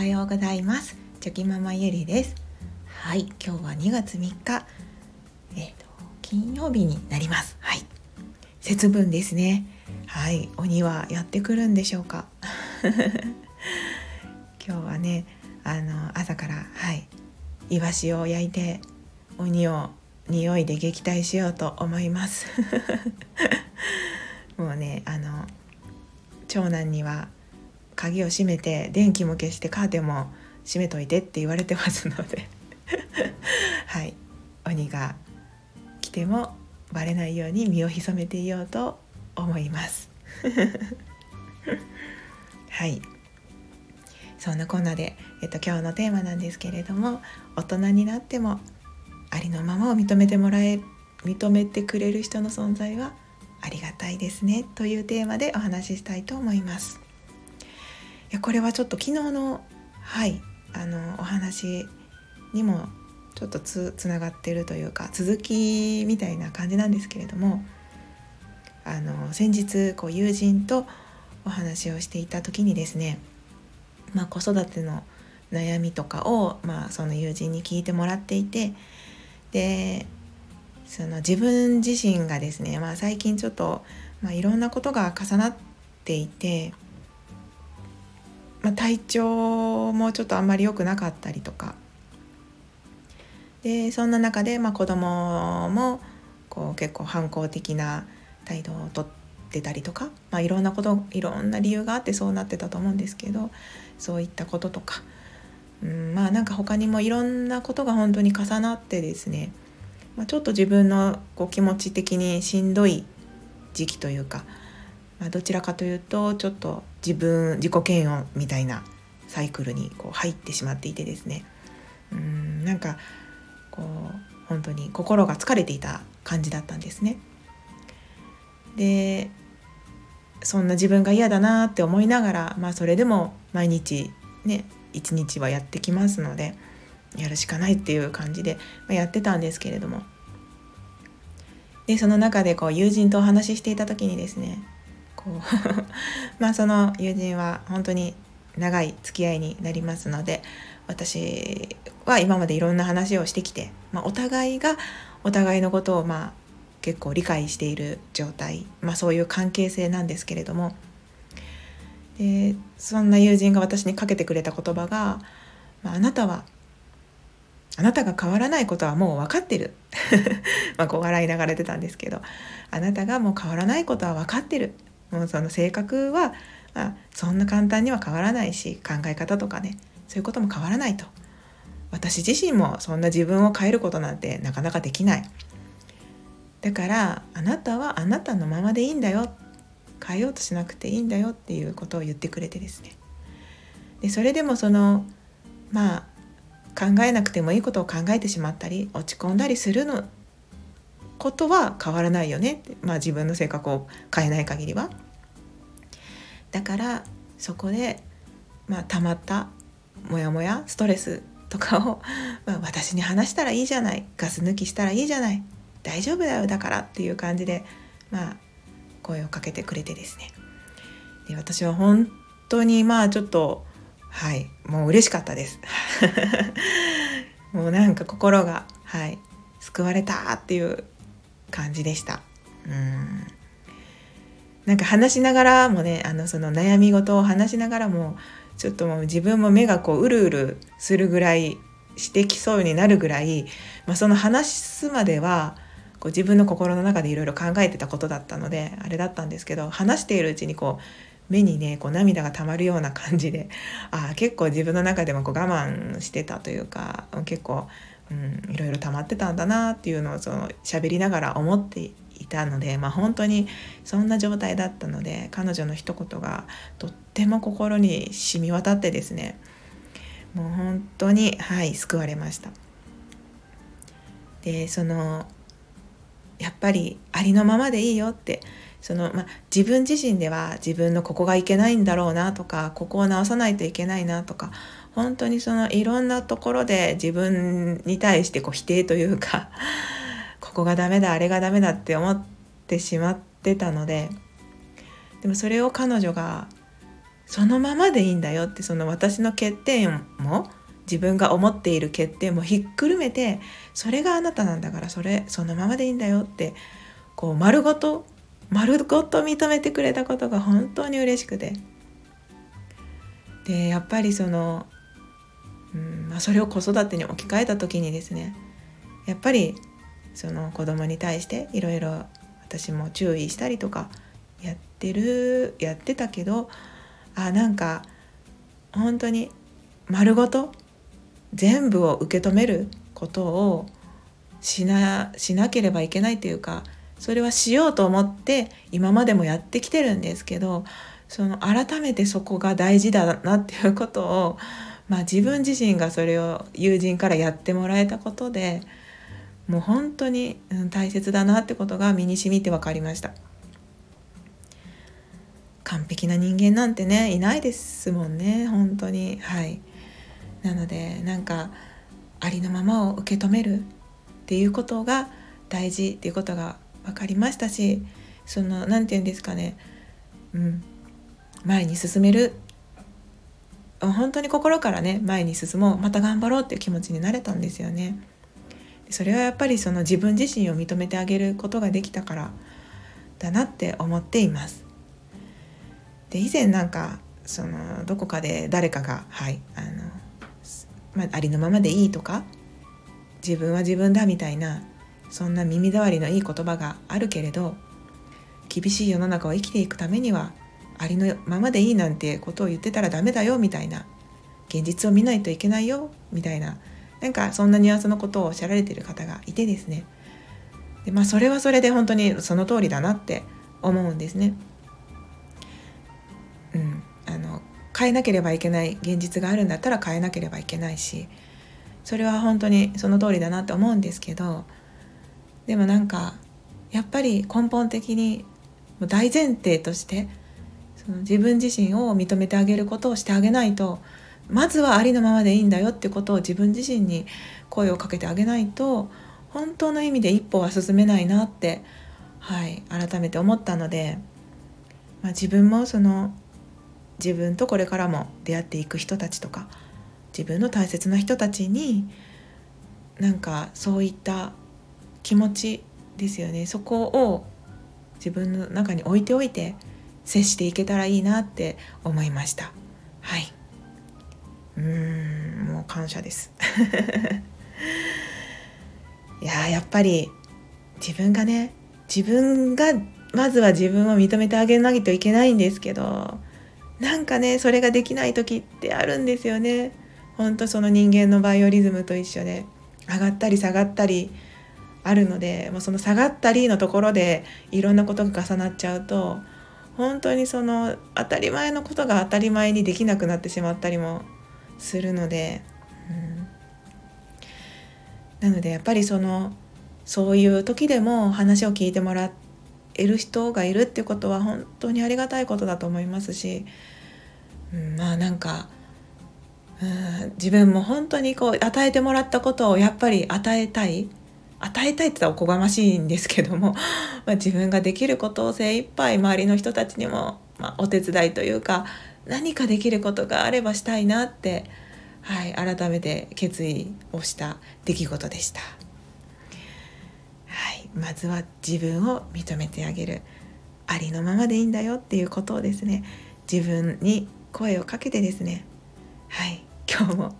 はようございます。チョキママゆりです。はい今日は2月3日。えっ、ー、と金曜日になります。はい。節分ですね。はい鬼はやってくるんでしょうか。今日はねあの朝からはいイワシを焼いて鬼を匂いで撃退しようと思います。もうねあの長男には鍵を閉めて電気も消してカーテンも閉めといてって言われてますので。はい。鬼が来てもバレないように身を潜めていようと思います。はい。そんなこんなで、えっと、今日のテーマなんですけれども大人になってもありのままを認めてもらえ認めてくれる人の存在はありがたいですねというテーマでお話ししたいと思います。やこれはちょっと昨日のはいあのお話にもちょっとつつながってるというか続きみたいな感じなんですけれどもあの先日こう友人とお話をしていた時にですね、まあ、子育ての悩みとかを、まあ、その友人に聞いてもらっていてでその自分自身がですね、まあ、最近ちょっと、まあ、いろんなことが重なっていてまあ、体調もちょっとあんまり良くなかったりとか。でそんな中で、まあ、子供もこう結構反抗的な態度をとってたりとか、まあ、いろんなこといろんな理由があってそうなってたと思うんですけどそういったこととか、うん、まあなんか他にもいろんなことが本当に重なってですね、まあ、ちょっと自分のこう気持ち的にしんどい時期というかまあ、どちらかというとちょっと自分自己嫌悪みたいなサイクルにこう入ってしまっていてですねうんなんかこう本当に心が疲れていた感じだったんですね。でそんな自分が嫌だなって思いながら、まあ、それでも毎日ね一日はやってきますのでやるしかないっていう感じで、まやってたんですけれどもでその中でこう友人とお話ししていた時にですねこう まあその友人は本当に長い付き合いになりますので私は今までいろんな話をしてきて、まあ、お互いがお互いのことをまあ結構理解している状態、まあ、そういう関係性なんですけれどもでそんな友人が私にかけてくれた言葉が「まあ、あなたはあなたが変わらないことはもう分かってる」まあこう笑いながら出たんですけど「あなたがもう変わらないことは分かってる」もうその性格は、あ、そんな簡単には変わらないし考え方とかねそういうことも変わらないと。私自身もそんな自分を変えることなんてなかなかできない。だからあなたはあなたのままでいいんだよ。変えようとしなくていいんだよっていうことを言ってくれてですね。でそれでもそのまあ考えなくてもいいことを考えてしまったり落ち込んだりするのことは変わらないよね。って、まあ、自分の性格を変えない限りは。だからそこで、まあ、たまったモヤモヤストレスとかを、まあ、私に話したらいいじゃない。ガス抜きしたらいいじゃない。大丈夫だよだからっていう感じで、まあ、声をかけてくれてですね。で私は本当にまあちょっとはいもう嬉しかったです。もうなんか心がはい救われたっていう感じでした。うんなんか話しながらもねあのその悩み事を話しながらもちょっともう自分も目がこううるうるするぐらいしてきそうになるぐらい、まあ、その話すまではこう自分の心の中でいろいろ考えてたことだったのであれだったんですけど話しているうちにこう目にねこう涙が溜まるような感じであ結構自分の中でもこう我慢してたというか結構うん、いろいろ溜まってたんだなっていうのをその喋りながら思っていたので、まあ、本当にそんな状態だったので彼女の一言がとっても心に染み渡ってですねもう本当にはい救われました。でそのやっぱりありのままでいいよってその、まあ、自分自身では自分のここがいけないんだろうなとかここを直さないといけないなとか本当にそのいろんなところで自分に対してこう否定というか ここがダメだあれがダメだって思ってしまってたのででもそれを彼女がそのままでいいんだよってその私の欠点も自分が思っている欠点もひっくるめてそれがあなたなんだからそれそのままでいいんだよってこう丸ごと丸ごと認めてくれたことが本当に嬉しくて。でやっぱりその、それを子育てに置き換えた時にですねやっぱりその子供に対していろいろ私も注意したりとかやってるやってたけどあなんか本当に丸ごと全部を受け止めることをしなしなければいけないというかそれはしようと思って今までもやってきてるんですけどその改めてそこが大事だなっていうことを、まあ、自分自身がそれを友人からやってもらえたことでもう本当に大切だなってことが身にしみて分かりました。完璧な人間なんてねいないですもんね本当に。はい。なのでなんかありのままを受け止めるっていうことが大事っていうことが分かりましたしその何て言うんですかね。うん。前に進める本当に心からね前に進もうまた頑張ろうっていう気持ちになれたんですよね。それはやっぱりその自分自身を認めてあげることができたからだなって思っています。で以前なんかそのどこかで誰かがはいあの、まあ、ありのままでいいとか自分は自分だみたいなそんな耳障りのいい言葉があるけれど厳しい世の中を生きていくためにはありのままでいいなんてことを言ってたらダメだよみたいな。現実を見ないといけないよみたいな。なんかそんなニュアンスのことをおっしゃられている方がいてですね。でまあそれはそれで本当にその通りだなって思うんですね。うん、あの変えなければいけない現実があるんだったら変えなければいけないしそれは本当にその通りだなって思うんですけどでもなんかやっぱり根本的に大前提として自分自身を認めてあげることをしてあげないとまずはありのままでいいんだよってことを自分自身に声をかけてあげないと本当の意味で一歩は進めないなって、はい、改めて思ったので、まあ、自分もその自分とこれからも出会っていく人たちとか自分の大切な人たちになんかそういった気持ちですよね。そこを自分の中に置いておいて接していけたらいいなって思いました。はい。うーんもう感謝です。いややっぱり自分がね自分がまずは自分を認めてあげないといけないんですけどなんかねそれができない時ってあるんですよね。ほんとその人間のバイオリズムと一緒で上がったり下がったりあるのでもうその下がったりのところでいろんなことが重なっちゃうと本当にその当たり前のことが当たり前にできなくなってしまったりもするので、うん、なのでやっぱりそのそういう時でも話を聞いてもらえる人がいるっていうことは本当にありがたいことだと思いますし、うん、まあなんか、うん、自分も本当にこう与えてもらったことをやっぱり与えたい。与えたいって言ったらおこがましいんですけども、まあ、自分ができることを精一杯周りの人たちにも、まあ、お手伝いというか何かできることがあればしたいなって、はい、改めて決意をした出来事でした。はい、まずは自分を認めてあげるありのままでいいんだよっていうことをですね自分に声をかけてですねはい今日も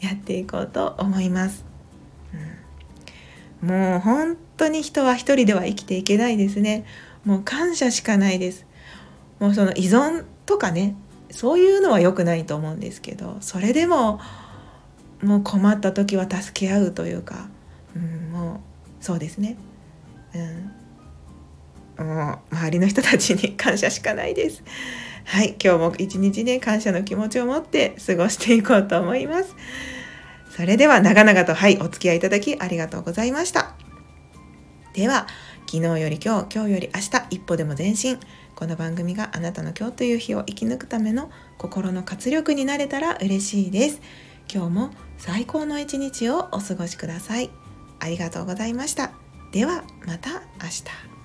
やっていこうと思います。もう本当に人は一人では生きていけないですね。もう感謝しかないです。もうその依存とかねそういうのは良くないと思うんですけどそれでももう困った時は助け合うというか、うん、もうそうですね、うん、もう周りの人たちに感謝しかないです。はい今日も一日ね感謝の気持ちを持って過ごしていこうと思います。それでは長々とはいお付き合いいただきありがとうございました。では昨日より今日今日より明日一歩でも前進。この番組があなたの今日という日を生き抜くための心の活力になれたら嬉しいです。今日も最高の一日をお過ごしください。ありがとうございました。ではまた明日。